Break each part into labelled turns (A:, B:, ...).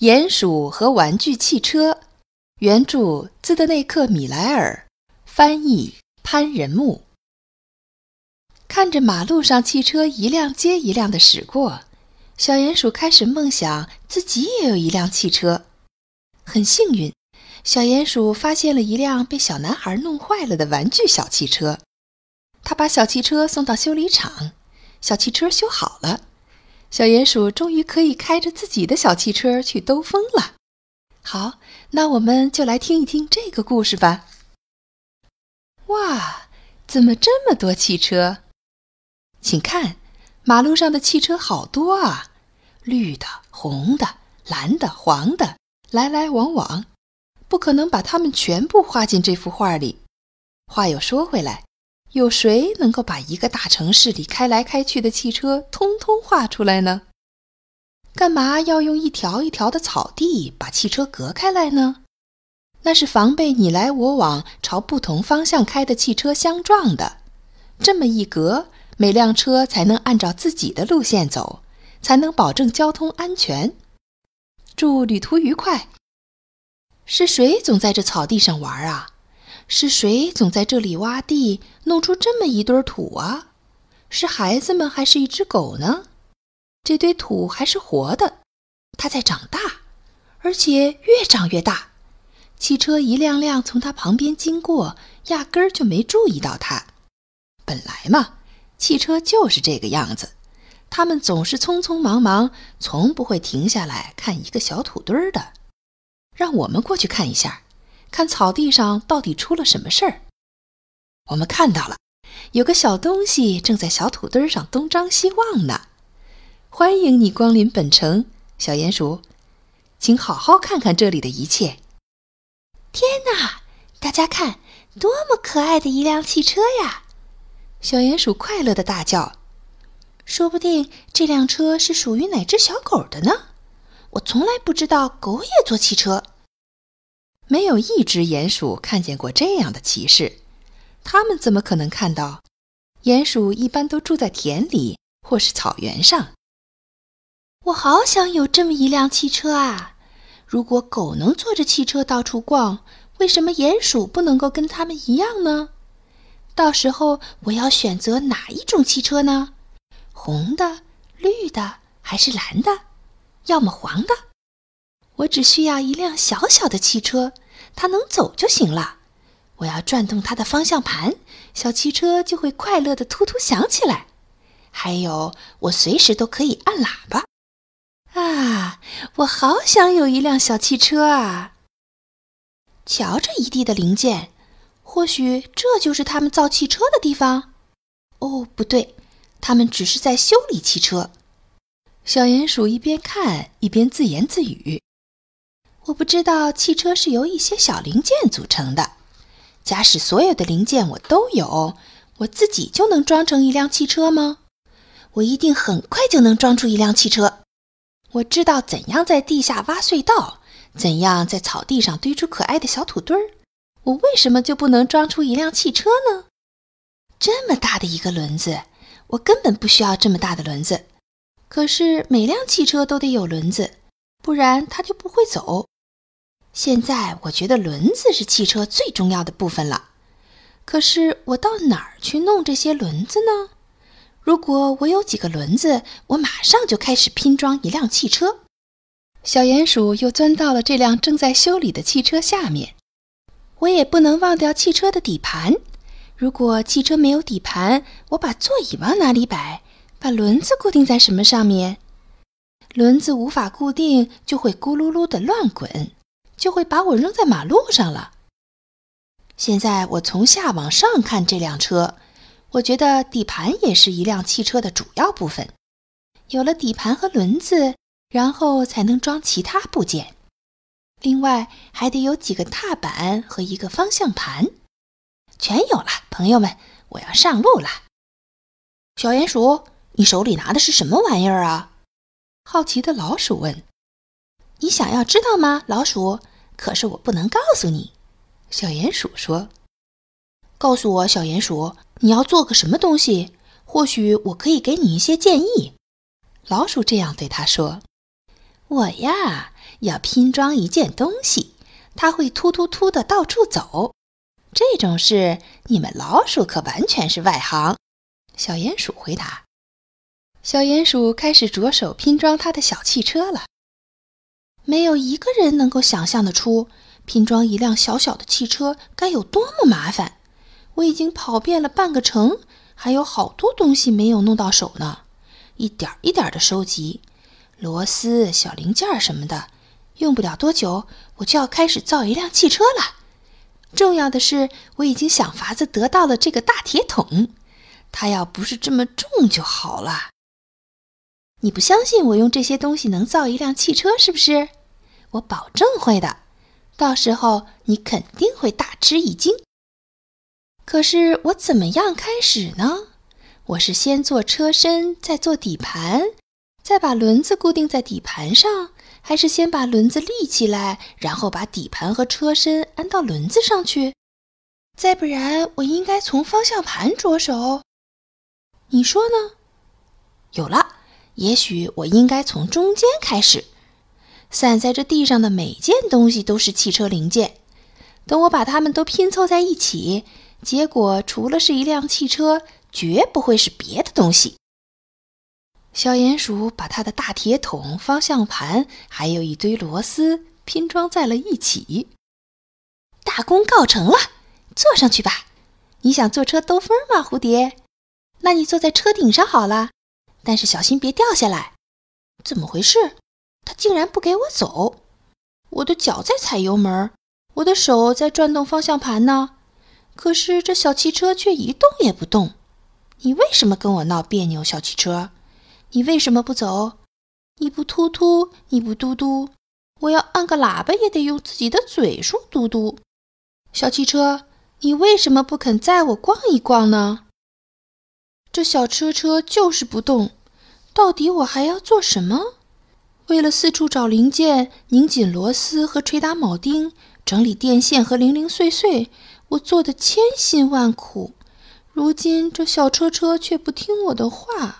A: 鼹鼠和玩具汽车，原著兹德内克·米莱尔，翻译潘仁木。看着马路上汽车一辆接一辆的驶过，小鼹鼠开始梦想自己也有一辆汽车。很幸运，小鼹鼠发现了一辆被小男孩弄坏了的玩具小汽车。他把小汽车送到修理厂，小汽车修好了。小鼹鼠终于可以开着自己的小汽车去兜风了。好，那我们就来听一听这个故事吧。哇，怎么这么多汽车？请看，马路上的汽车好多啊，绿的、红的、蓝的、黄的，来来往往，不可能把它们全部画进这幅画里。话又说回来。有谁能够把一个大城市里开来开去的汽车通通画出来呢？干嘛要用一条一条的草地把汽车隔开来呢？那是防备你来我往、朝不同方向开的汽车相撞的。这么一隔，每辆车才能按照自己的路线走，才能保证交通安全。祝旅途愉快。是谁总在这草地上玩啊？是谁总在这里挖地，弄出这么一堆土啊？是孩子们还是一只狗呢？这堆土还是活的，它在长大，而且越长越大。汽车一辆辆从它旁边经过，压根儿就没注意到它。本来嘛，汽车就是这个样子，他们总是匆匆忙忙，从不会停下来看一个小土堆儿的。让我们过去看一下。看草地上到底出了什么事儿？我们看到了，有个小东西正在小土堆上东张西望呢。欢迎你光临本城，小鼹鼠，请好好看看这里的一切。
B: 天哪，大家看，多么可爱的一辆汽车呀！
A: 小鼹鼠快乐的大叫：“
B: 说不定这辆车是属于哪只小狗的呢？我从来不知道狗也坐汽车。”
A: 没有一只鼹鼠看见过这样的骑士，他们怎么可能看到？鼹鼠一般都住在田里或是草原上。
B: 我好想有这么一辆汽车啊！如果狗能坐着汽车到处逛，为什么鼹鼠不能够跟他们一样呢？到时候我要选择哪一种汽车呢？红的、绿的还是蓝的？要么黄的？我只需要一辆小小的汽车，它能走就行了。我要转动它的方向盘，小汽车就会快乐的突突响起来。还有，我随时都可以按喇叭。啊，我好想有一辆小汽车啊！瞧这一地的零件，或许这就是他们造汽车的地方。哦，不对，他们只是在修理汽车。
A: 小鼹鼠一边看一边自言自语。
B: 我不知道汽车是由一些小零件组成的。假使所有的零件我都有，我自己就能装成一辆汽车吗？我一定很快就能装出一辆汽车。我知道怎样在地下挖隧道，怎样在草地上堆出可爱的小土堆儿。我为什么就不能装出一辆汽车呢？这么大的一个轮子，我根本不需要这么大的轮子。可是每辆汽车都得有轮子，不然它就不会走。现在我觉得轮子是汽车最重要的部分了，可是我到哪儿去弄这些轮子呢？如果我有几个轮子，我马上就开始拼装一辆汽车。
A: 小鼹鼠又钻到了这辆正在修理的汽车下面。
B: 我也不能忘掉汽车的底盘。如果汽车没有底盘，我把座椅往哪里摆？把轮子固定在什么上面？轮子无法固定，就会咕噜噜的乱滚。就会把我扔在马路上了。现在我从下往上看这辆车，我觉得底盘也是一辆汽车的主要部分。有了底盘和轮子，然后才能装其他部件。另外还得有几个踏板和一个方向盘。全有了，朋友们，我要上路了。小鼹鼠，你手里拿的是什么玩意儿啊？
A: 好奇的老鼠问。
B: 你想要知道吗，老鼠？可是我不能告诉你。
A: 小鼹鼠说：“
B: 告诉我，小鼹鼠，你要做个什么东西？或许我可以给你一些建议。”
A: 老鼠这样对他说：“
B: 我呀，要拼装一件东西，它会突突突的到处走。这种事，你们老鼠可完全是外行。
A: 小鼹鼠回答。小鼹鼠开始着手拼装它的小汽车了。
B: 没有一个人能够想象得出，拼装一辆小小的汽车该有多么麻烦。我已经跑遍了半个城，还有好多东西没有弄到手呢。一点一点的收集螺丝、小零件什么的，用不了多久，我就要开始造一辆汽车了。重要的是，我已经想法子得到了这个大铁桶，它要不是这么重就好了。你不相信我用这些东西能造一辆汽车，是不是？我保证会的，到时候你肯定会大吃一惊。可是我怎么样开始呢？我是先做车身，再做底盘，再把轮子固定在底盘上，还是先把轮子立起来，然后把底盘和车身安到轮子上去？再不然，我应该从方向盘着手。你说呢？有了，也许我应该从中间开始。散在这地上的每件东西都是汽车零件，等我把它们都拼凑在一起，结果除了是一辆汽车。绝不会是别的东西。
A: 小鼹鼠把它的大铁桶、方向盘，还有一堆螺丝拼装在了一起。
B: 大功告成了，坐上去吧。你想坐车兜风吗，蝴蝶？那你坐在车顶上好了，但是小心别掉下来。怎么回事？他竟然不给我走！我的脚在踩油门，我的手在转动方向盘呢，可是这小汽车却一动也不动。你为什么跟我闹别扭，小汽车？你为什么不走？你不突突，你不嘟嘟，我要按个喇叭也得用自己的嘴说嘟嘟。小汽车，你为什么不肯载我逛一逛呢？这小车车就是不动，到底我还要做什么？为了四处找零件、拧紧螺丝和捶打铆钉、整理电线和零零碎碎，我做的千辛万苦。如今这小车车却不听我的话。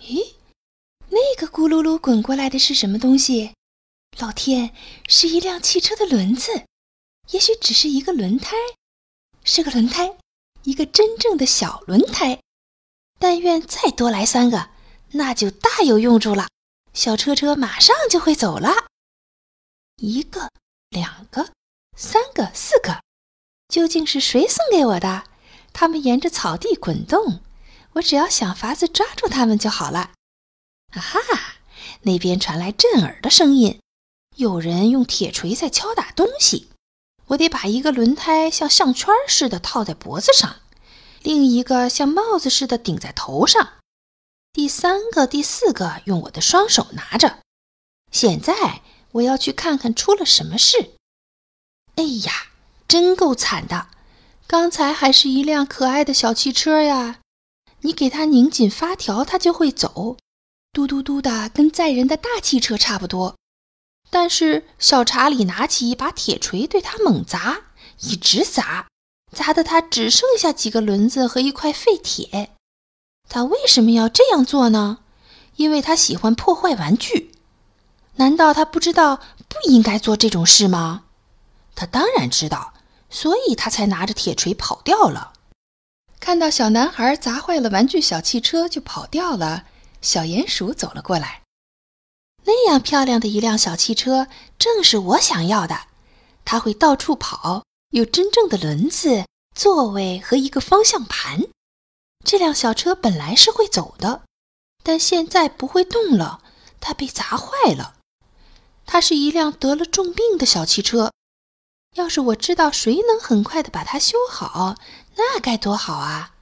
B: 咦，那个咕噜噜滚过来的是什么东西？老天，是一辆汽车的轮子，也许只是一个轮胎，是个轮胎，一个真正的小轮胎。但愿再多来三个，那就大有用处了。小车车马上就会走了。一个，两个，三个，四个，究竟是谁送给我的？它们沿着草地滚动，我只要想法子抓住它们就好了。啊哈！那边传来震耳的声音，有人用铁锤在敲打东西。我得把一个轮胎像项圈似的套在脖子上，另一个像帽子似的顶在头上，第三个、第四个用我的双手拿着。现在我要去看看出了什么事。哎呀，真够惨的！刚才还是一辆可爱的小汽车呀，你给它拧紧发条，它就会走，嘟嘟嘟的，跟载人的大汽车差不多。但是小查理拿起一把铁锤对它猛砸，一直砸，砸得它只剩下几个轮子和一块废铁。他为什么要这样做呢？因为他喜欢破坏玩具。难道他不知道不应该做这种事吗？他当然知道。所以他才拿着铁锤跑掉了。
A: 看到小男孩砸坏了玩具小汽车就跑掉了，小鼹鼠走了过来。
B: 那样漂亮的一辆小汽车，正是我想要的。它会到处跑，有真正的轮子、座位和一个方向盘。这辆小车本来是会走的，但现在不会动了，它被砸坏了。它是一辆得了重病的小汽车。要是我知道谁能很快的把它修好，那该多好啊！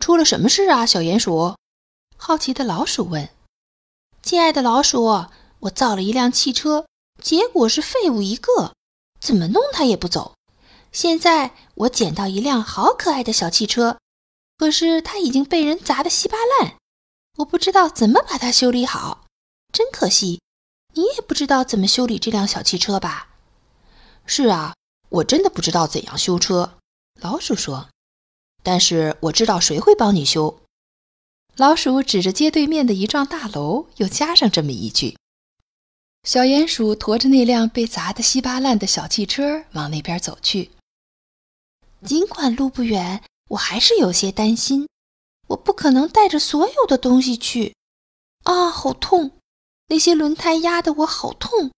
A: 出了什么事啊，小鼹鼠？
B: 好奇的老鼠问。亲爱的老鼠，我造了一辆汽车，结果是废物一个，怎么弄它也不走。现在我捡到一辆好可爱的小汽车，可是它已经被人砸得稀巴烂，我不知道怎么把它修理好，真可惜。你也不知道怎么修理这辆小汽车吧？
A: 是啊，我真的不知道怎样修车。老鼠说：“但是我知道谁会帮你修。”老鼠指着街对面的一幢大楼，又加上这么一句。小鼹鼠驮着那辆被砸得稀巴烂的小汽车往那边走去。
B: 尽管路不远，我还是有些担心。我不可能带着所有的东西去。啊，好痛！那些轮胎压得我好痛。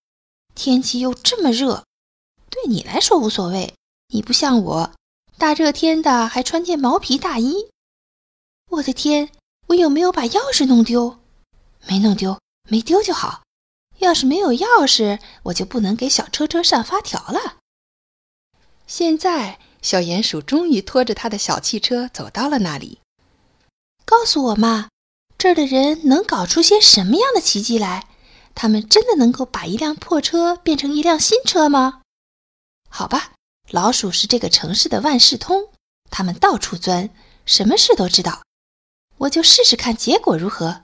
B: 天气又这么热，对你来说无所谓，你不像我，大热天的还穿件毛皮大衣。我的天，我有没有把钥匙弄丢？没弄丢，没丢就好。要是没有钥匙，我就不能给小车车上发条了。
A: 现在，小鼹鼠终于拖着他的小汽车走到了那里。
B: 告诉我嘛，这儿的人能搞出些什么样的奇迹来？他们真的能够把一辆破车变成一辆新车吗？好吧，老鼠是这个城市的万事通，他们到处钻，什么事都知道。我就试试看结果如何。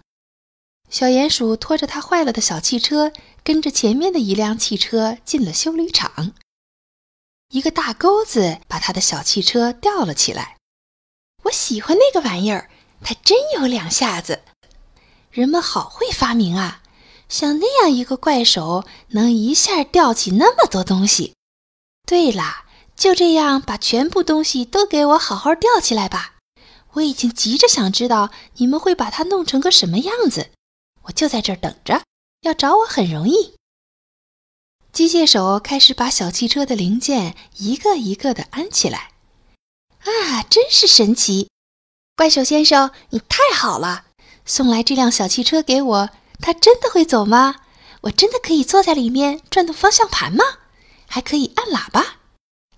A: 小鼹鼠拖着它坏了的小汽车，跟着前面的一辆汽车进了修理厂。一个大钩子把他的小汽车吊了起来。
B: 我喜欢那个玩意儿，它真有两下子。人们好会发明啊！像那样一个怪手，能一下吊起那么多东西。对了，就这样把全部东西都给我好好吊起来吧。我已经急着想知道你们会把它弄成个什么样子。我就在这儿等着，要找我很容易。
A: 机械手开始把小汽车的零件一个一个的安起来。
B: 啊，真是神奇！怪手先生，你太好了，送来这辆小汽车给我。它真的会走吗？我真的可以坐在里面转动方向盘吗？还可以按喇叭？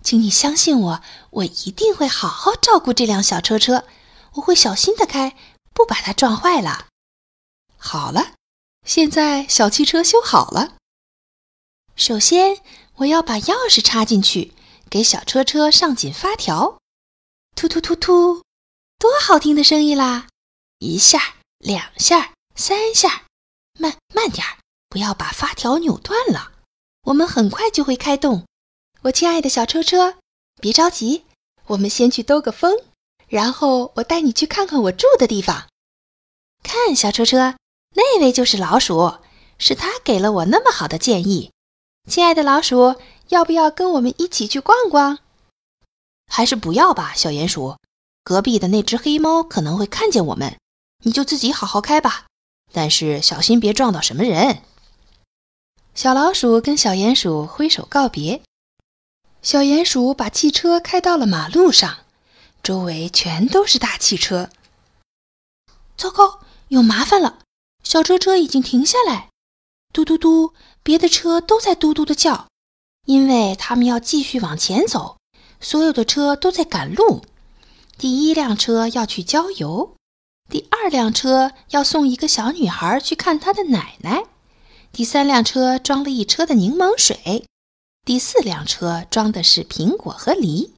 B: 请你相信我，我一定会好好照顾这辆小车车。我会小心的开，不把它撞坏了。
A: 好了，现在小汽车修好了。
B: 首先，我要把钥匙插进去，给小车车上紧发条。突突突突，多好听的声音啦！一下，两下，三下，慢慢点儿，不要把发条扭断了。我们很快就会开动。我亲爱的小车车，别着急，我们先去兜个风，然后我带你去看看我住的地方。看，小车车。那位就是老鼠，是他给了我那么好的建议。亲爱的老鼠，要不要跟我们一起去逛逛？还是不要吧，小鼹鼠。隔壁的那只黑猫可能会看见我们，你就自己好好开吧。但是小心别撞到什么人。
A: 小老鼠跟小鼹鼠挥手告别。小鼹鼠把汽车开到了马路上，周围全都是大汽车。
B: 糟糕，有麻烦了！小车车已经停下来，嘟嘟嘟，别的车都在嘟嘟的叫，因为他们要继续往前走。所有的车都在赶路。第一辆车要去郊游，第二辆车要送一个小女孩去看她的奶奶，第三辆车装了一车的柠檬水，第四辆车装的是苹果和梨，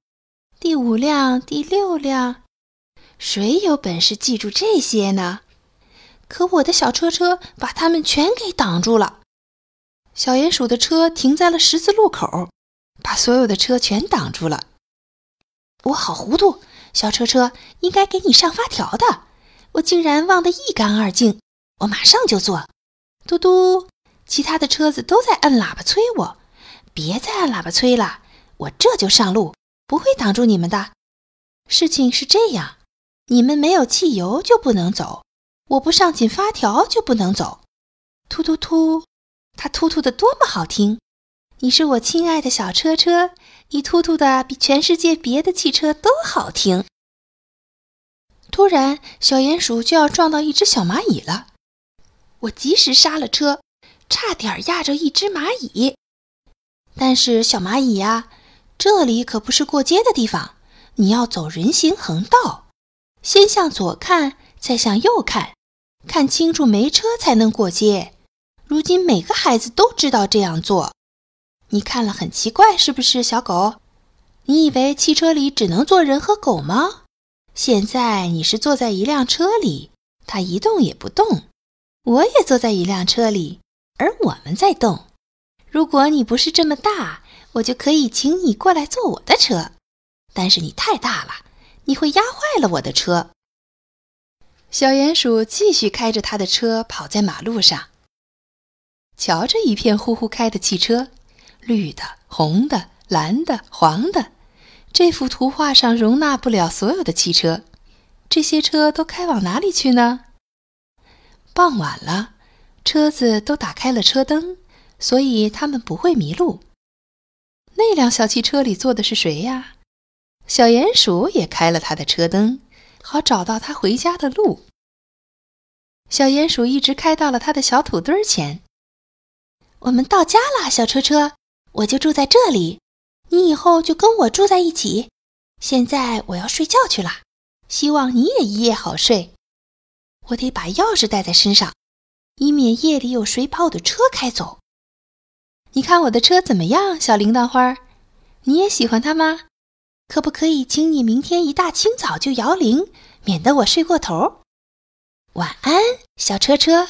B: 第五辆、第六辆，谁有本事记住这些呢？可我的小车车把他们全给挡住了。
A: 小鼹鼠的车停在了十字路口，把所有的车全挡住了。
B: 我好糊涂，小车车应该给你上发条的，我竟然忘得一干二净。我马上就做。嘟嘟，其他的车子都在按喇叭催我，别再按喇叭催了，我这就上路，不会挡住你们的。事情是这样，你们没有汽油就不能走。我不上紧发条就不能走，突突突，它突突的多么好听！你是我亲爱的小车车，你突突的比全世界别的汽车都好听。突然，小鼹鼠就要撞到一只小蚂蚁了，我及时刹了车，差点压着一只蚂蚁。但是小蚂蚁呀，这里可不是过街的地方，你要走人行横道，先向左看，再向右看。看清楚，没车才能过街。如今每个孩子都知道这样做。你看了很奇怪，是不是，小狗？你以为汽车里只能坐人和狗吗？现在你是坐在一辆车里，它一动也不动。我也坐在一辆车里，而我们在动。如果你不是这么大，我就可以请你过来坐我的车。但是你太大了，你会压坏了我的车。
A: 小鼹鼠继续开着他的车跑在马路上。瞧着一片呼呼开的汽车，绿的、红的、蓝的、黄的。这幅图画上容纳不了所有的汽车，这些车都开往哪里去呢？傍晚了，车子都打开了车灯，所以他们不会迷路。那辆小汽车里坐的是谁呀？小鼹鼠也开了他的车灯，好找到他回家的路。小鼹鼠一直开到了他的小土堆前。
B: 我们到家啦，小车车，我就住在这里。你以后就跟我住在一起。现在我要睡觉去了，希望你也一夜好睡。我得把钥匙带在身上，以免夜里有谁把我的车开走。
A: 你看我的车怎么样，小铃铛花？你也喜欢它吗？
B: 可不可以请你明天一大清早就摇铃，免得我睡过头？晚安，小车车。